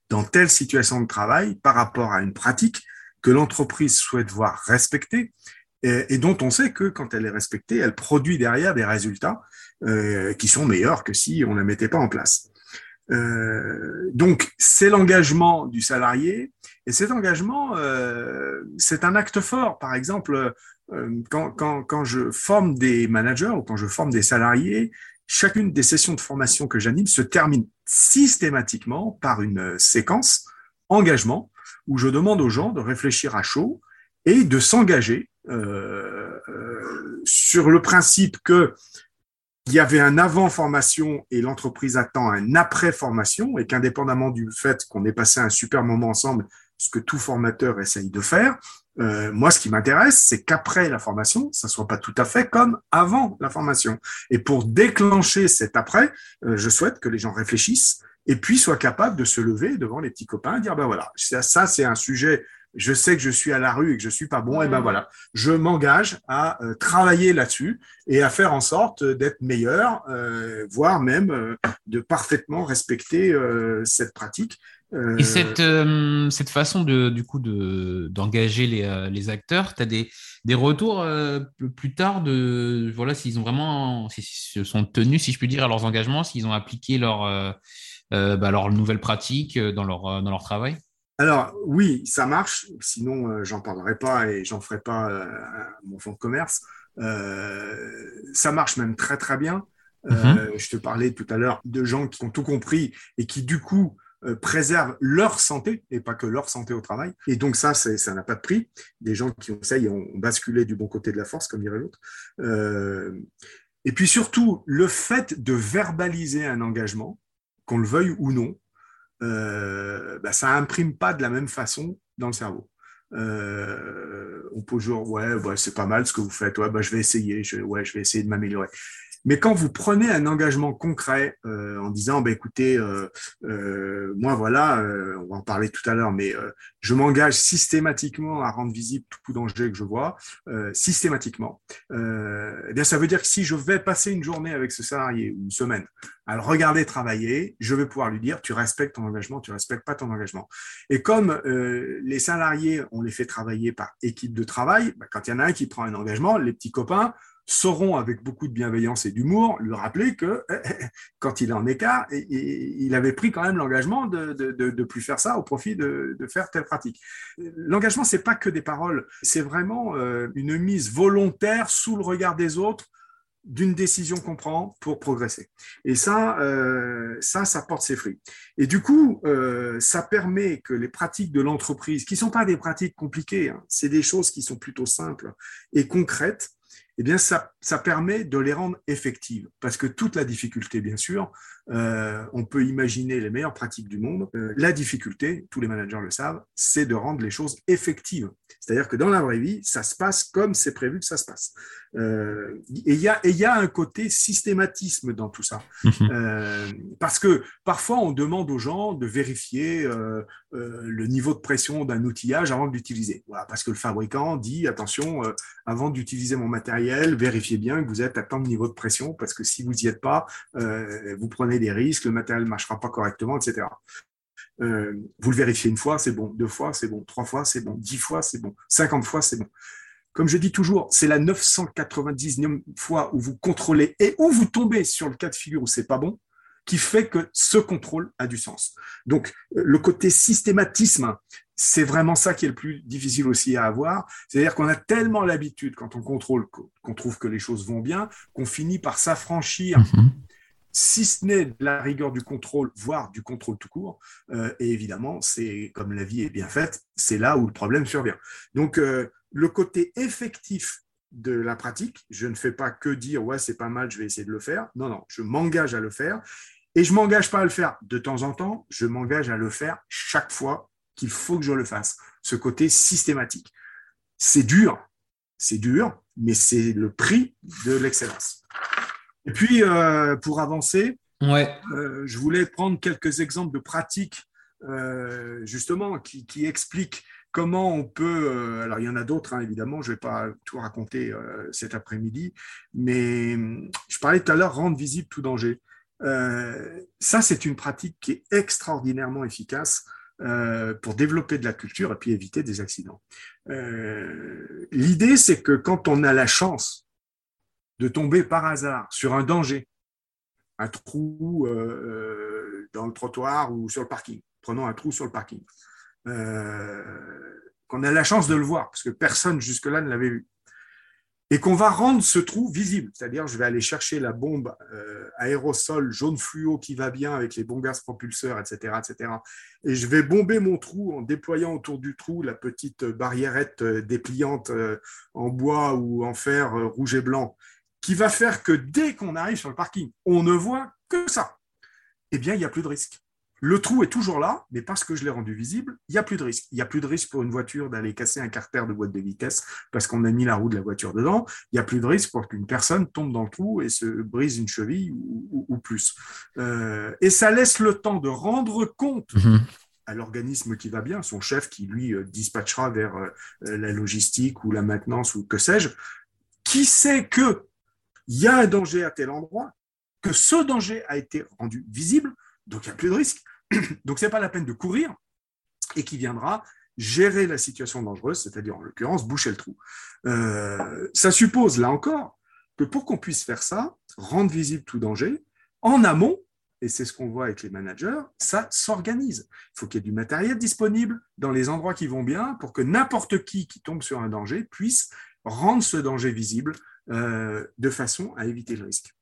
dans telle situation de travail par rapport à une pratique que l'entreprise souhaite voir respectée et, dont on sait que quand elle est respectée, elle produit derrière des résultats euh, qui sont meilleurs que si on ne la mettait pas en place. Euh, donc, c'est l'engagement du salarié, et cet engagement, euh, c'est un acte fort. Par exemple, quand, quand, quand, je forme des managers ou quand je forme des salariés, chacune des sessions de formation que j'anime se termine systématiquement par une séquence engagement où je demande aux gens de réfléchir à chaud et de s'engager euh, euh, sur le principe que il y avait un avant formation et l'entreprise attend un après formation et qu'indépendamment du fait qu'on ait passé un super moment ensemble, ce que tout formateur essaye de faire, euh, moi, ce qui m'intéresse, c'est qu'après la formation, ça soit pas tout à fait comme avant la formation. Et pour déclencher cet après, je souhaite que les gens réfléchissent et puis soient capables de se lever devant les petits copains et dire ben voilà, ça c'est un sujet je sais que je suis à la rue et que je suis pas bon, et ben voilà, je m'engage à euh, travailler là-dessus et à faire en sorte d'être meilleur, euh, voire même euh, de parfaitement respecter cette pratique. Et cette, cette façon de, du coup de, d'engager les, les acteurs, tu as des, des retours plus tard de voilà s'ils ont vraiment s'ils se sont tenus, si je puis dire, à leurs engagements, s'ils ont appliqué leur, bah, leur nouvelle pratique dans leur, dans leur travail? Alors oui, ça marche, sinon euh, j'en parlerai pas et j'en ferai pas euh, mon fonds de commerce. Euh, ça marche même très très bien. Mhm. Je te parlais tout à l'heure de gens qui ont tout compris et qui du coup préservent leur santé et pas que leur santé au travail. Et donc ça, ça n'a pas de prix. Des gens qui ont ça, ont basculé du bon côté de la force, comme dirait l'autre. et puis surtout, le fait de verbaliser un engagement, qu'on le veuille ou non, euh, bah, ça imprime pas de la même façon dans le cerveau. Euh, on peut toujours, ouais, ouais c'est pas mal ce que vous faites, ouais, bah, je vais essayer, je, ouais, je vais essayer de m'améliorer. Mais quand vous prenez un engagement concret euh, en disant, bah, écoutez, euh, euh, moi voilà, on va en parler tout à l'heure, mais je m'engage systématiquement à rendre visible tout danger que je vois, systématiquement. eh bien, ça veut dire que si je vais passer une journée avec ce salarié ou une semaine à le regarder travailler, je vais pouvoir lui dire, tu respectes ton engagement, tu respectes pas ton engagement. Et comme les salariés, on les fait travailler par équipe de travail, bah, quand il y en a un qui prend un engagement, les petits copains sauront avec beaucoup de bienveillance et d'humour lui rappeler que quand il est en écart, il avait pris quand même l'engagement de ne plus faire ça au profit de, faire telle pratique. L'engagement, c'est pas que des paroles, c'est vraiment euh, une mise volontaire sous le regard des autres d'une décision qu'on prend pour progresser. Et ça, euh, ça, ça porte ses fruits. Et du coup, euh, ça permet que les pratiques de l'entreprise, qui sont pas des pratiques compliquées, hein, c'est des choses qui sont plutôt simples et concrètes, eh bien, ça, ça permet de les rendre effectives. Parce que toute la difficulté, bien sûr, euh, on peut imaginer les meilleures pratiques du monde. Euh, la difficulté, tous les managers le savent, c'est de rendre les choses effectives. C'est-à-dire que dans la vraie vie, ça se passe comme c'est prévu que ça se passe. Euh, et il y, a, y a un côté systématisme dans tout ça. Mhm. parce que parfois, on demande aux gens de vérifier le niveau de pression d'un outillage avant de l'utiliser. Voilà, parce que le fabricant dit, attention, avant d'utiliser mon matériel, vérifiez bien que vous êtes à tant de niveau de pression, parce que si vous n'y êtes pas, vous prenez des risques, le matériel ne marchera pas correctement, etc. Euh, vous le vérifiez une fois, c'est bon. Deux fois, c'est bon. Trois fois, c'est bon. Dix fois, c'est bon. Cinquante fois, c'est bon. Comme je dis toujours, c'est la 999e fois où vous contrôlez et où vous tombez sur le cas de figure où c'est pas bon, qui fait que ce contrôle a du sens. Donc, euh, le côté systématisme, c'est vraiment ça qui est le plus difficile aussi à avoir. C'est-à-dire qu'on a tellement l'habitude, quand on contrôle, qu'on trouve que les choses vont bien, qu'on finit par s'affranchir mhm si ce n'est de la rigueur du contrôle, voire du contrôle tout court. Euh, et évidemment, c'est comme la vie est bien faite, c'est là où le problème survient. Donc, euh, le côté effectif de la pratique, je ne fais pas que dire ouais c'est pas mal, je vais essayer de le faire. Non, non, je m'engage à le faire. Et je m'engage pas à le faire de temps en temps, je m'engage à le faire chaque fois qu'il faut que je le fasse. Ce côté systématique. C'est dur, c'est dur, mais c'est le prix de l'excellence. Et puis, euh, pour avancer, euh, je voulais prendre quelques exemples de pratiques, euh, justement, qui, expliquent comment on peut. alors, il y en a d'autres, hein, évidemment, je ne vais pas tout raconter cet après-midi, mais je parlais tout à l'heure, rendre visible tout danger. ça, c'est une pratique qui est extraordinairement efficace pour développer de la culture et puis éviter des accidents. L'idée, c'est que quand on a la chance de tomber par hasard sur un danger, un trou euh, euh, dans le trottoir ou sur le parking. Prenons un trou sur le parking. Euh, qu'on a la chance de le voir, parce que personne jusque-là ne l'avait vu. Et qu'on va rendre ce trou visible, c'est-à-dire je vais aller chercher la bombe aérosol jaune fluo qui va bien avec les bons gaz propulseurs, etc., etc. Et je vais bomber mon trou en déployant autour du trou la petite barriérette dépliante en bois ou en fer rouge et blanc qui va faire que dès qu'on arrive sur le parking, on ne voit que ça, eh bien, il n'y a plus de risque. Le trou est toujours là, mais parce que je l'ai rendu visible, il n'y a plus de risque. Il n'y a plus de risque pour une voiture d'aller casser un carter de boîte de vitesse parce qu'on a mis la roue de la voiture dedans. Il n'y a plus de risque pour qu'une personne tombe dans le trou et se brise une cheville ou, plus. Euh, et ça laisse le temps de rendre compte mhm. à l'organisme qui va bien, son chef qui lui euh, dispatchera vers euh, la logistique ou la maintenance ou que sais-je, qui sait que il y a un danger à tel endroit, que ce danger a été rendu visible, donc il n'y a plus de risque. Donc ce n'est pas la peine de courir et qui viendra gérer la situation dangereuse, c'est-à-dire en l'occurrence boucher le trou. Euh, ça suppose, là encore, que pour qu'on puisse faire ça, rendre visible tout danger, en amont, et c'est ce qu'on voit avec les managers, ça s'organise. Il faut qu'il y ait du matériel disponible dans les endroits qui vont bien pour que n'importe qui qui tombe sur un danger puisse rendre ce danger visible euh, de façon à éviter le risque.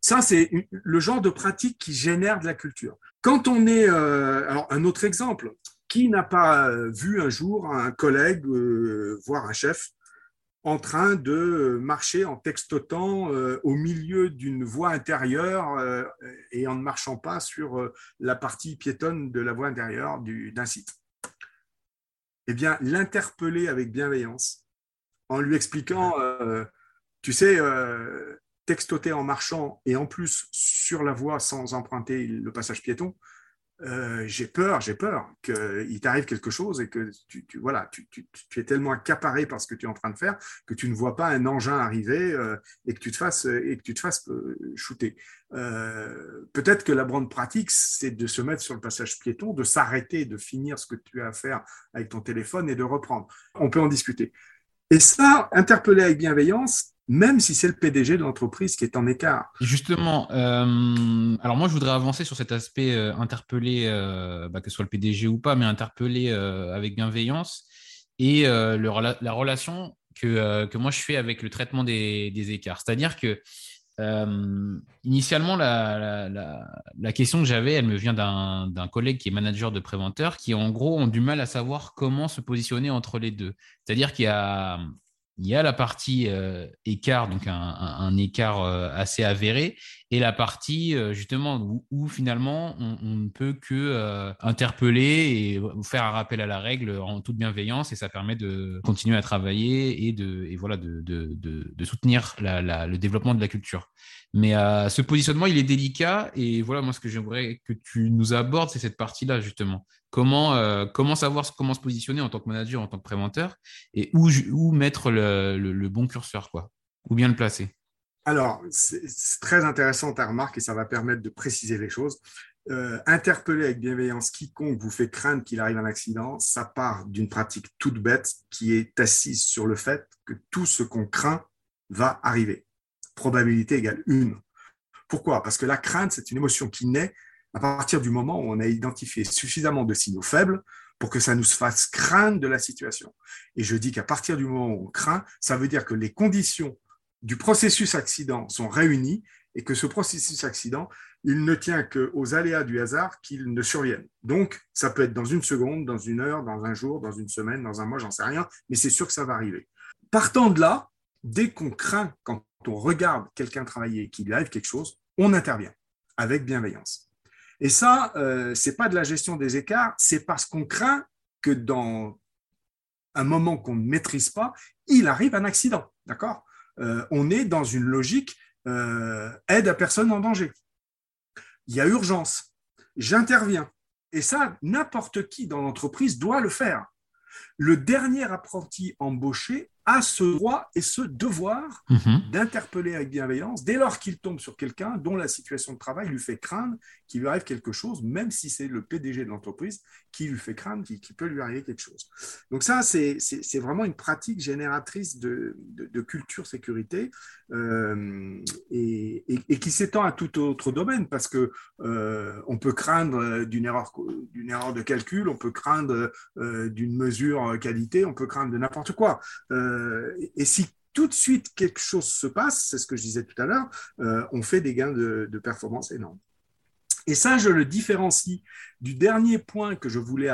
Ça, c'est le genre de pratique qui génère de la culture. Quand on est, euh, alors un autre exemple, qui n'a pas vu un jour un collègue, euh, voire un chef, en train de marcher en textotant au milieu d'une voie intérieure et en ne marchant pas sur la partie piétonne de la voie intérieure d'un site? Eh bien, l'interpeller avec bienveillance, en lui expliquant, euh, tu sais, euh, textoter en marchant et en plus sur la voie sans emprunter le passage piéton, euh, j'ai peur, j'ai peur qu'il t'arrive quelque chose et que tu, voilà, tu, es tellement accaparé par ce que tu es en train de faire que tu ne vois pas un engin arriver euh, et que tu te fasses, et que tu te fasses euh, shooter. Peut-être que la bonne pratique, c'est de se mettre sur le passage piéton, de s'arrêter, de finir ce que tu as à faire avec ton téléphone et de reprendre. On peut en discuter. Et ça, interpeller avec bienveillance, même si c'est le PDG de l'entreprise qui est en écart. Justement, euh, alors moi je voudrais avancer sur cet aspect euh, interpeller, euh, bah, que ce soit le PDG ou pas, mais interpeller avec bienveillance et la relation que, que, moi je fais avec le traitement des, écarts. C'est-à-dire que initialement, la, la, question que j'avais, elle me vient d'un collègue qui est manager de préventeur, qui en gros ont du mal à savoir comment se positionner entre les deux. C'est-à-dire qu'il y a il y a la partie euh, écart, donc un, écart euh, assez avéré, et la partie euh, justement où, finalement on, ne peut que interpeller et faire un rappel à la règle en toute bienveillance, et ça permet de continuer à travailler et de, voilà, de soutenir le développement de la culture. Mais ce positionnement, il est délicat, et voilà, moi ce que j'aimerais que tu nous abordes, c'est cette partie-là justement. Comment, euh, comment savoir comment se positionner en tant que manager, en tant que préventeur, et où, où mettre le, bon curseur, quoi, ou bien le placer? Alors, c'est très intéressant ta remarque et ça va permettre de préciser les choses. Euh, interpeller avec bienveillance quiconque vous fait craindre qu'il arrive un accident, ça part d'une pratique toute bête qui est assise sur le fait que tout ce qu'on craint va arriver. Probabilité égale une. Pourquoi? Parce que la crainte, c'est une émotion qui naît à partir du moment où on a identifié suffisamment de signaux faibles pour que ça nous fasse craindre de la situation. Et je dis qu'à partir du moment où on craint, ça veut dire que les conditions du processus accident sont réunies et que ce processus accident, il ne tient qu'aux aléas du hasard qu'il ne survienne. Donc, ça peut être dans une seconde, dans une heure, dans un jour, dans une semaine, dans un mois, j'en sais rien, mais c'est sûr que ça va arriver. Partant de là, dès qu'on craint, quand on regarde quelqu'un travailler et qu'il arrive quelque chose, on intervient avec bienveillance. Et ça, euh, ce n'est pas de la gestion des écarts, c'est parce qu'on craint que dans un moment qu'on ne maîtrise pas, il arrive un accident. D'accord? Euh, On est dans une logique euh, aide à personne en danger. Il y a urgence. J'interviens. Et ça, n'importe qui dans l'entreprise doit le faire. Le dernier apprenti embauché a ce droit et ce devoir mhm. d'interpeller avec bienveillance dès lors qu'il tombe sur quelqu'un dont la situation de travail lui fait craindre qu'il lui arrive quelque chose, même si c'est le PDG de l'entreprise qui lui fait craindre qu'il peut lui arriver quelque chose. Donc ça, c'est vraiment une pratique génératrice de, culture sécurité euh, et, qui s'étend à tout autre domaine parce que euh, on peut craindre d'une erreur, erreur de calcul, on peut craindre euh, d'une mesure qualité, on peut craindre de n'importe quoi. Euh, et si tout de suite quelque chose se passe, c'est ce que je disais tout à l'heure, euh, on fait des gains de, performance énormes. Et ça, je le différencie du dernier point que je voulais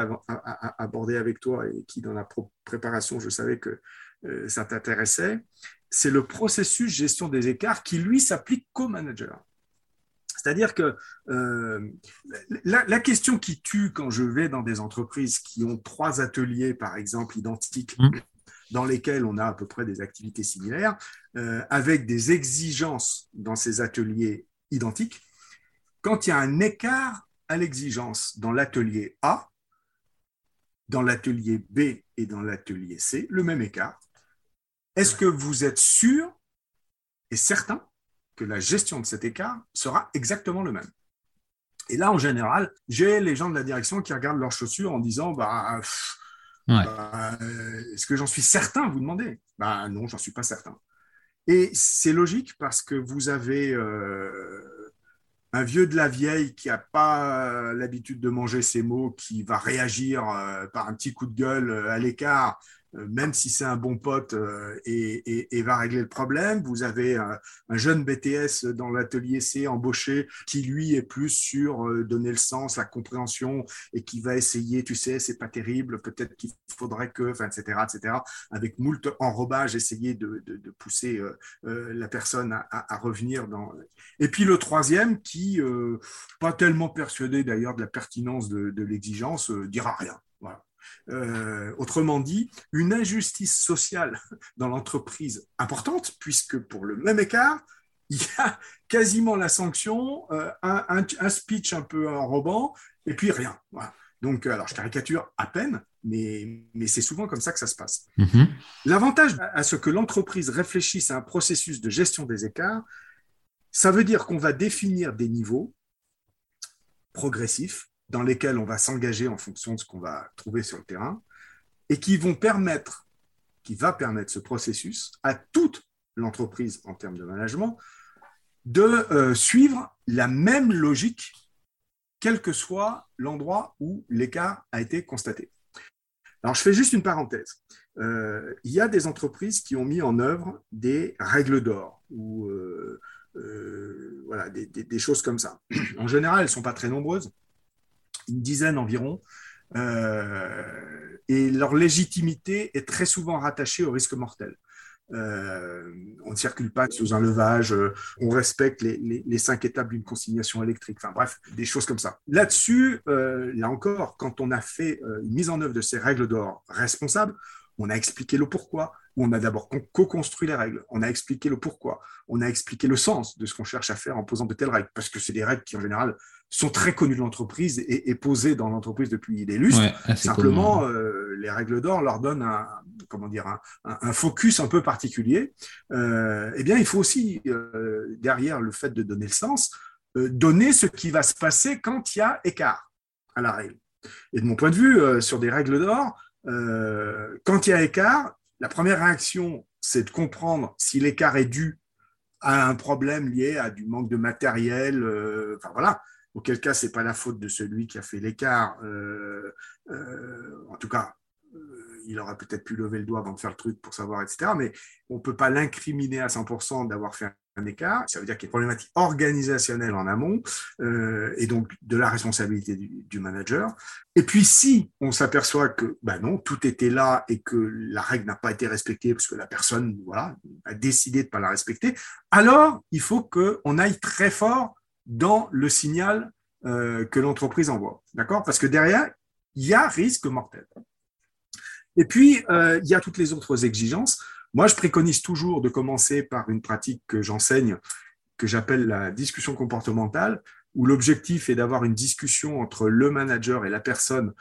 aborder avec toi et qui, dans la préparation, je savais que euh, ça t'intéressait. C'est le processus gestion des écarts qui, lui, s'applique qu'au manager. C'est-à-dire que la, question qui tue quand je vais dans des entreprises qui ont trois ateliers, par exemple, identiques, mmh dans lesquels on a à peu près des activités similaires, euh, avec des exigences dans ces ateliers identiques. Quand il y a un écart à l'exigence dans l'atelier A, dans l'atelier B et dans l'atelier C, le même écart, est-ce que vous êtes sûr et certain que la gestion de cet écart sera exactement le même. Et là, en général, j'ai les gens de la direction qui regardent leurs chaussures en disant bah, bah, est-ce que j'en suis certain, vous demandez? Bah, Non, j'en suis pas certain. Et c'est logique parce que vous avez euh, un vieux de la vieille qui n'a pas l'habitude de manger ses mots, qui va réagir euh, par un petit coup de gueule euh, à l'écart euh, même si c'est un bon pote euh, et, va régler le problème. Vous avez un, jeune BTS dans l'atelier C embauché qui lui est plus sur euh, donner le sens, la compréhension et qui va essayer, tu sais, c'est pas terrible, peut-être qu'il faudrait que, enfin, etc., etc., avec moult enrobage, essayer de, pousser la personne à, revenir dans. Et puis le troisième qui, pas tellement persuadé d'ailleurs de la pertinence de l'exigence, dira rien. Euh, autrement dit, une injustice sociale dans l'entreprise importante, puisque pour le même écart, il y a quasiment la sanction, euh, un, speech un peu enrobant, et puis rien. Donc, alors, je caricature à peine, mais, mais c'est souvent comme ça que ça se passe. Mhm. L'avantage à ce que l'entreprise réfléchisse à un processus de gestion des écarts, ça veut dire qu'on va définir des niveaux progressifs dans lesquels on va s'engager en fonction de ce qu'on va trouver sur le terrain et qui vont permettre, qui va permettre ce processus à toute l'entreprise en termes de management de euh, suivre la même logique, quel que soit l'endroit où l'écart a été constaté. Alors, je fais juste une parenthèse. Euh, il y a des entreprises qui ont mis en œuvre des règles d'or ou euh, voilà, des, des, choses comme ça. En général, elles ne sont pas très nombreuses, une dizaine environ, et leur légitimité est très souvent rattachée au risque mortel. Euh, on ne circule pas sous un levage, euh, on respecte les, cinq étapes d'une consignation électrique, enfin bref, des choses comme ça. Là-dessus, euh, là encore, quand on a fait une mise en œuvre de ces règles d'or responsables, on a expliqué le pourquoi, on a d'abord co-construit les règles, on a expliqué le pourquoi, on a expliqué le sens de ce qu'on cherche à faire en posant de telles règles, parce que c'est des règles qui en général sont très connues de l'entreprise et, posées dans l'entreprise depuis des lustres. Simplement, euh, les règles d'or leur donnent un, comment dire, un, focus un peu particulier. Euh, eh bien, il faut aussi, euh, derrière le fait de donner le sens, donner ce qui va se passer quand il y a écart à la règle. Et de mon point de vue, sur des règles d'or, quand il y a écart, la première réaction, c'est de comprendre si l'écart est dû à un problème lié à du manque de matériel, euh, enfin voilà, auquel cas c'est pas la faute de celui qui a fait l'écart. Euh, euh, en tout cas, il aurait peut-être pu lever le doigt avant de faire le truc pour savoir, etc. Mais on ne peut pas l'incriminer à 100% d'avoir fait un écart. Ça veut dire qu'il y a une problématique organisationnelle en amont euh, et donc de la responsabilité du, manager. Et puis si on s'aperçoit que ben non, tout était là et que la règle n'a pas été respectée parce que la personne voilà, a décidé de ne pas la respecter, alors il faut qu'on aille très fort dans le signal euh, que l'entreprise envoie. D'accord? Parce que derrière, il y a risque mortel. Et puis, euh, il y a toutes les autres exigences. Moi, je préconise toujours de commencer par une pratique que j'enseigne, que j'appelle la discussion comportementale, où l'objectif est d'avoir une discussion entre le manager et la personne,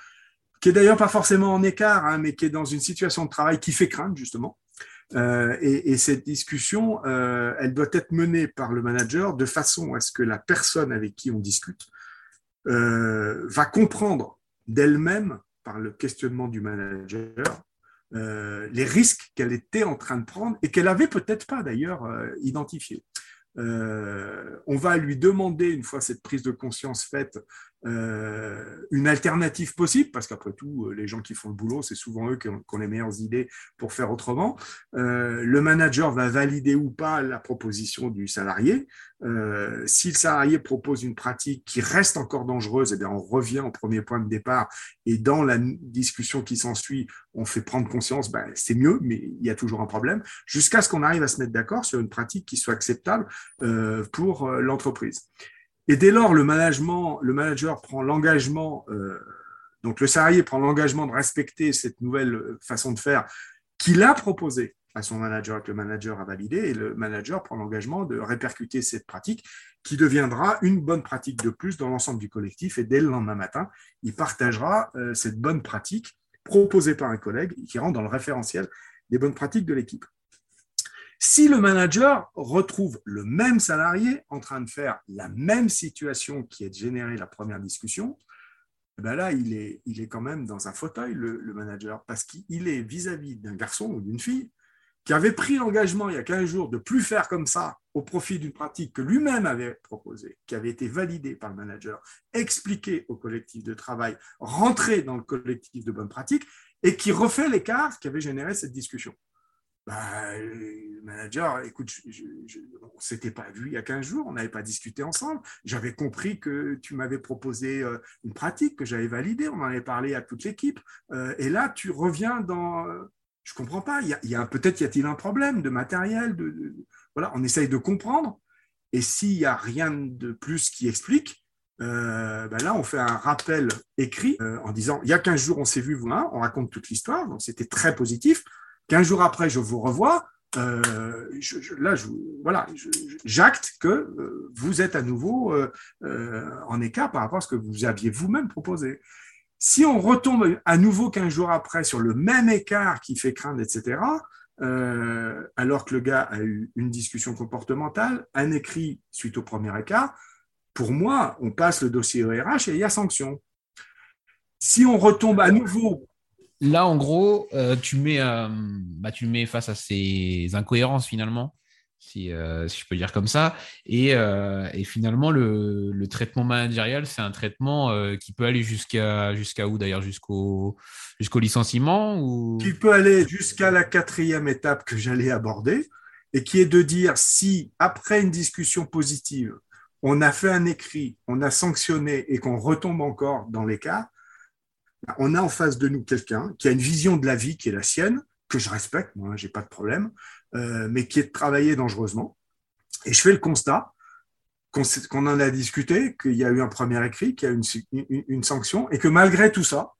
qui est d'ailleurs pas forcément en écart, hein, mais qui est dans une situation de travail qui fait craindre, justement. Euh, et, cette discussion, euh, elle doit être menée par le manager de façon à ce que la personne avec qui on discute euh, va comprendre d'elle-même, par le questionnement du manager, euh, les risques qu'elle était en train de prendre et qu'elle avait peut-être pas d'ailleurs euh, identifiés. Euh, on va lui demander, une fois cette prise de conscience faite, euh, une alternative possible, parce qu'après tout, euh, les gens qui font le boulot, c'est souvent eux qui ont, les meilleures idées pour faire autrement. Euh, le manager va valider ou pas la proposition du salarié. si le salarié propose une pratique qui reste encore dangereuse, eh bien, on revient au premier point de départ et dans la discussion qui s'ensuit, on fait prendre conscience, ben, c'est mieux, mais il y a toujours un problème, jusqu'à ce qu'on arrive à se mettre d'accord sur une pratique qui soit acceptable pour l'entreprise. Et dès lors, le, manager prend l'engagement, euh, donc le salarié prend l'engagement de respecter cette nouvelle façon de faire qu'il a proposée à son manager, que le manager a validé, et le manager prend l'engagement de répercuter cette pratique qui deviendra une bonne pratique de plus dans l'ensemble du collectif. Et dès le lendemain matin, il partagera euh, cette bonne pratique proposée par un collègue qui rentre dans le référentiel des bonnes pratiques de l'équipe. Si le manager retrouve le même salarié en train de faire la même situation qui a généré la première discussion, eh ben là, il est, quand même dans un fauteuil, le, manager, parce qu'il est vis-à-vis d'un garçon ou d'une fille qui avait pris l'engagement il y a 15 jours de plus faire comme ça au profit d'une pratique que lui-même avait proposée, qui avait été validée par le manager, expliquée au collectif de travail, rentrée dans le collectif de bonnes pratiques, et qui refait l'écart qui avait généré cette discussion bah, le manager, écoute, on ne s'était pas vu il y a 15 jours, on n'avait pas discuté ensemble. J'avais compris que tu m'avais proposé euh, une pratique que j'avais validée, on en avait parlé à toute l'équipe. Euh, et là, tu reviens dans. Je ne comprends pas. Y a, peut-être y a-t-il un problème de matériel. Voilà, on essaye de comprendre. Et s'il n'y a rien de plus qui explique, euh, ben là, on fait un rappel écrit en disant il y a 15 jours, on s'est vu, vous, on raconte toute l'histoire, donc c'était très positif. Qu'un jours après, je vous revois, euh, je, là, je, voilà, j'acte que euh, vous êtes à nouveau euh, en écart par rapport à ce que vous aviez vous-même proposé. Si on retombe à nouveau 15 jours après sur le même écart qui fait craindre, etc., alors que le gars a eu une discussion comportementale, un écrit suite au premier écart, pour moi, on passe le dossier au RH et il y a sanction. Si on retombe à nouveau Là, en gros, euh, tu, mets, euh, bah, tu mets face à ces incohérences finalement, si, euh, je peux dire comme ça. Et, finalement, le, traitement managérial, c'est un traitement qui peut aller jusqu'à jusqu'à où d'ailleurs Jusqu'au jusqu'au licenciement ou... Qui peut aller jusqu'à la quatrième étape que j'allais aborder, et qui est de dire si, après une discussion positive, on a fait un écrit, on a sanctionné et qu'on retombe encore dans l'écart, on a en face de nous quelqu'un qui a une vision de la vie qui est la sienne, que je respecte, moi, j'ai pas de problème, euh, mais qui est de travailler dangereusement. Et je fais le constat qu'on en a discuté, qu'il y a eu un premier écrit, qu'il y a une, une, sanction, et que malgré tout ça,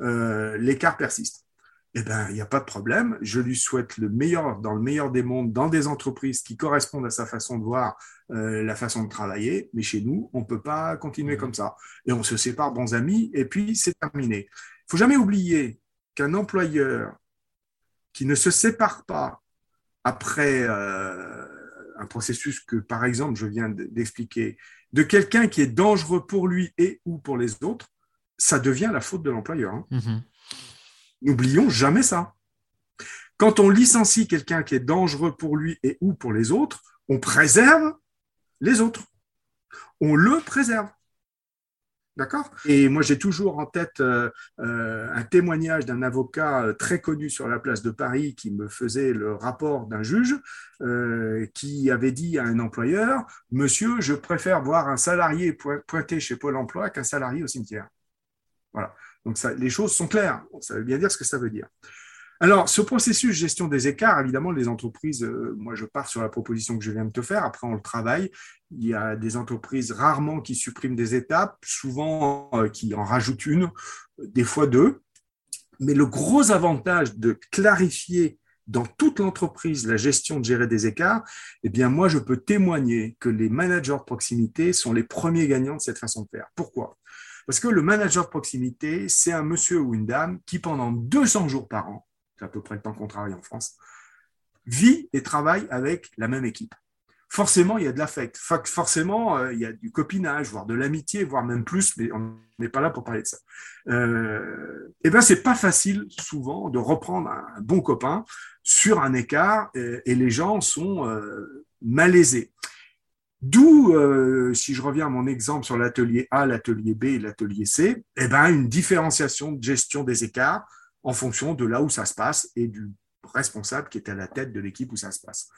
euh, l'écart persiste eh ben, il n'y a pas de problème. Je lui souhaite le meilleur, dans le meilleur des mondes, dans des entreprises qui correspondent à sa façon de voir, euh, la façon de travailler. Mais chez nous, on ne peut pas continuer mmh. comme ça. Et on se sépare, bons amis, et puis c'est terminé. Il faut jamais oublier qu'un employeur qui ne se sépare pas après euh, un processus que, par exemple, je viens d'expliquer, de quelqu'un qui est dangereux pour lui et ou pour les autres, ça devient la faute de l'employeur. Hein. Mmh N'oublions jamais ça. Quand on licencie quelqu'un qui est dangereux pour lui et ou pour les autres, on préserve les autres. On le préserve. D'accord? Et moi, j'ai toujours en tête euh, euh, un témoignage d'un avocat euh, très connu sur la place de Paris qui me faisait le rapport d'un juge qui avait dit à un employeur Monsieur, je préfère voir un salarié pointé chez Pôle emploi qu'un salarié au cimetière. Voilà. Donc les choses sont claires. Ça veut bien dire ce que ça veut dire. Alors, ce processus gestion des écarts, évidemment, les entreprises, euh, moi je pars sur la proposition que je viens de te faire, après on le travaille. Il y a des entreprises rarement qui suppriment des étapes, souvent euh, qui en rajoutent une, des fois deux. Mais le gros avantage de clarifier dans toute l'entreprise la gestion de gérer des écarts, eh bien moi je peux témoigner que les managers de proximité sont les premiers gagnants de cette façon de faire. Pourquoi? Parce que le manager de proximité, c'est un monsieur ou une dame qui, pendant 200 jours par an, c'est à peu près le temps qu'on travaille en France, vit et travaille avec la même équipe. Forcément, il y a de l'affect. Forcément, euh, il y a du copinage, voire de l'amitié, voire même plus, mais on n'est pas là pour parler de ça. Euh, et eh bien, c'est pas facile souvent de reprendre un bon copain sur un écart et, et les gens sont euh, malaisés. D'où, euh, si je reviens à mon exemple sur l'atelier A, l'atelier B et l'atelier C, eh ben, une différenciation de gestion des écarts en fonction de là où ça se passe et du responsable qui est à la tête de l'équipe où ça se passe.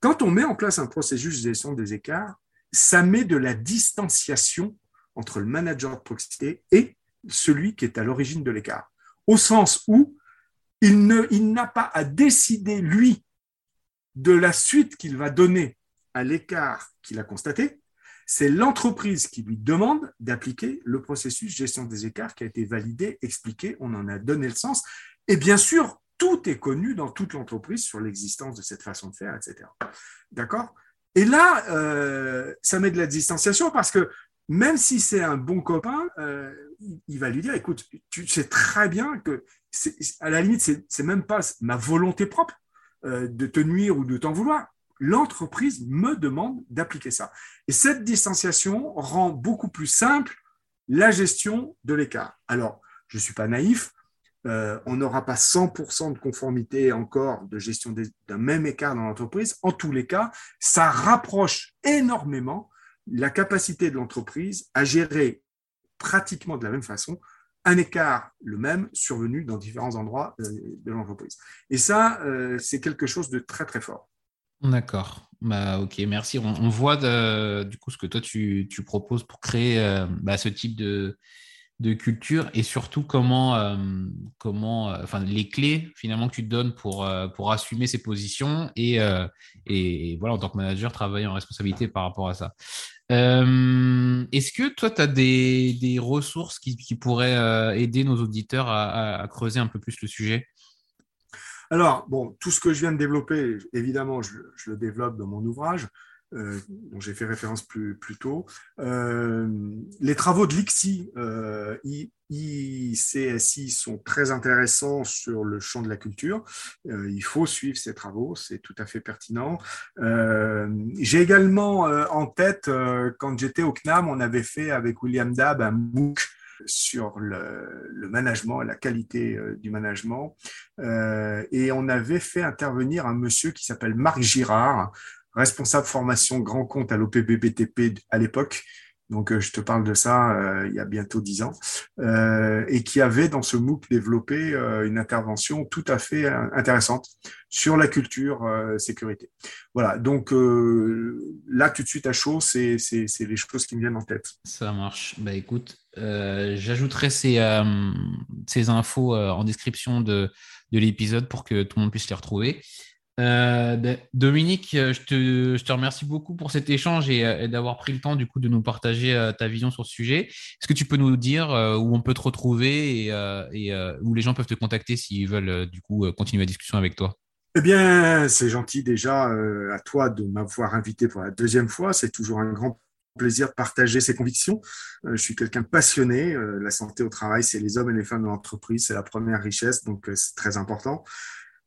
Quand on met en place un processus de gestion des écarts, ça met de la distanciation entre le manager de proximité et celui qui est à l'origine de l'écart, au sens où il n'a pas à décider, lui, de la suite qu'il va donner à l'écart qu'il a constaté, c'est l'entreprise qui lui demande d'appliquer le processus gestion des écarts qui a été validé, expliqué, on en a donné le sens. Et bien sûr, tout est connu dans toute l'entreprise sur l'existence de cette façon de faire, etc. D'accord? Et là, euh, ça met de la distanciation parce que même si c'est un bon copain, euh, il va lui dire, écoute, tu sais très bien que, à la limite, c'est même pas ma volonté propre euh, de te nuire ou de t'en vouloir l'entreprise me demande d'appliquer ça. Et cette distanciation rend beaucoup plus simple la gestion de l'écart. Alors, je ne suis pas naïf, euh, on n'aura pas 100% de conformité encore de gestion d'un même écart dans l'entreprise. En tous les cas, ça rapproche énormément la capacité de l'entreprise à gérer pratiquement de la même façon un écart le même survenu dans différents endroits euh, de l'entreprise. Et ça, euh, c'est quelque chose de très très fort. D'accord. Bah, ok, merci. On, voit du coup ce que toi tu, proposes pour créer euh, bah, ce type de, culture et surtout comment, euh, comment euh, enfin, les clés finalement que tu te donnes pour, pour assumer ces positions et, et, voilà, en tant que manager, travailler en responsabilité par rapport à ça. Est-ce que toi, tu as des, ressources qui, pourraient aider nos auditeurs à, creuser un peu plus le sujet? Alors, bon, tout ce que je viens de développer, évidemment, je, le développe dans mon ouvrage, euh, dont j'ai fait référence plus, tôt. Euh, les travaux de l'ICSI, euh, sont très intéressants sur le champ de la culture. Il faut suivre ces travaux, c'est tout à fait pertinent. j'ai également en tête, quand j'étais au CNAM, on avait fait avec William Dab un MOOC sur le, management la qualité euh, du management. Euh, et on avait fait intervenir un monsieur qui s'appelle Marc Girard, responsable formation grand compte à l'OPBBTP à l'époque, donc, euh, je te parle de ça euh, il y a bientôt dix ans, euh, et qui avait dans ce MOOC développé une intervention tout à fait intéressante sur la culture sécurité. Voilà, donc là, tout de suite à chaud, c'est les choses qui me viennent en tête. Ça marche. Bah écoute, j'ajouterai ces, ces infos en description de, de l'épisode pour que tout le monde puisse les retrouver. Euh, ben, Dominique, euh, je te, remercie beaucoup pour cet échange et, euh, d'avoir pris le temps du coup de nous partager ta vision sur ce sujet. Est-ce que tu peux nous dire où on peut te retrouver et, où les gens peuvent te contacter s'ils veulent du coup continuer la discussion avec toi? Eh bien, c'est gentil déjà à toi de m'avoir invité pour la deuxième fois. C'est toujours un grand plaisir de partager ses convictions. je suis quelqu'un de passionné. la santé au travail, c'est les hommes et les femmes de l'entreprise, c'est la première richesse, donc c'est très important.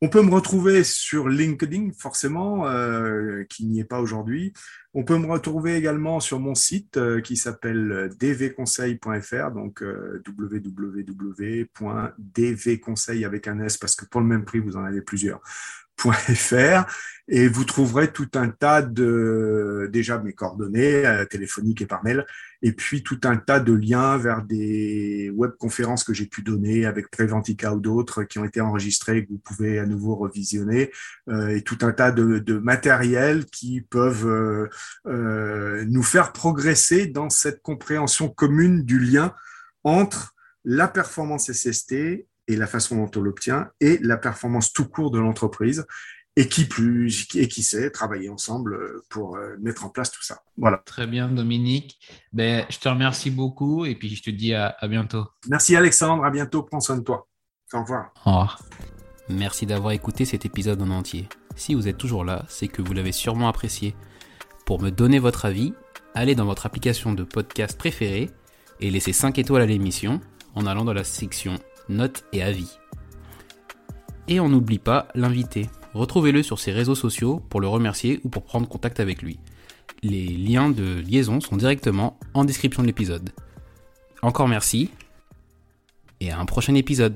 On peut me retrouver sur LinkedIn, forcément, euh, qui n'y est pas aujourd'hui. On peut me retrouver également sur mon site euh, qui s'appelle dvconseil.fr, donc euh, www.dvconseil avec un S, parce que pour le même prix, vous en avez plusieurs fr et vous trouverez tout un tas de déjà mes coordonnées euh, téléphoniques et par mail et puis tout un tas de liens vers des webconférences que j'ai pu donner avec Preventica ou d'autres qui ont été enregistrées que vous pouvez à nouveau revisionner euh, et tout un tas de, matériels qui peuvent euh nous faire progresser dans cette compréhension commune du lien entre la performance SST et la façon dont on l'obtient et la performance tout court de l'entreprise et qui plus et qui sait travailler ensemble euh, pour euh, mettre en place tout ça. Voilà. Très bien, Dominique. Ben, je te remercie beaucoup et puis je te dis à, à bientôt. Merci Alexandre, à bientôt, prends soin de toi. Au revoir. Au revoir. Merci d'avoir écouté cet épisode en entier. Si vous êtes toujours là, c'est que vous l'avez sûrement apprécié. Pour me donner votre avis, allez dans votre application de podcast préférée et laissez 5 étoiles à l'émission en allant dans la section notes et avis. Et on n'oublie pas l'invité. Retrouvez-le sur ses réseaux sociaux pour le remercier ou pour prendre contact avec lui. Les liens de liaison sont directement en description de l'épisode. Encore merci et à un prochain épisode.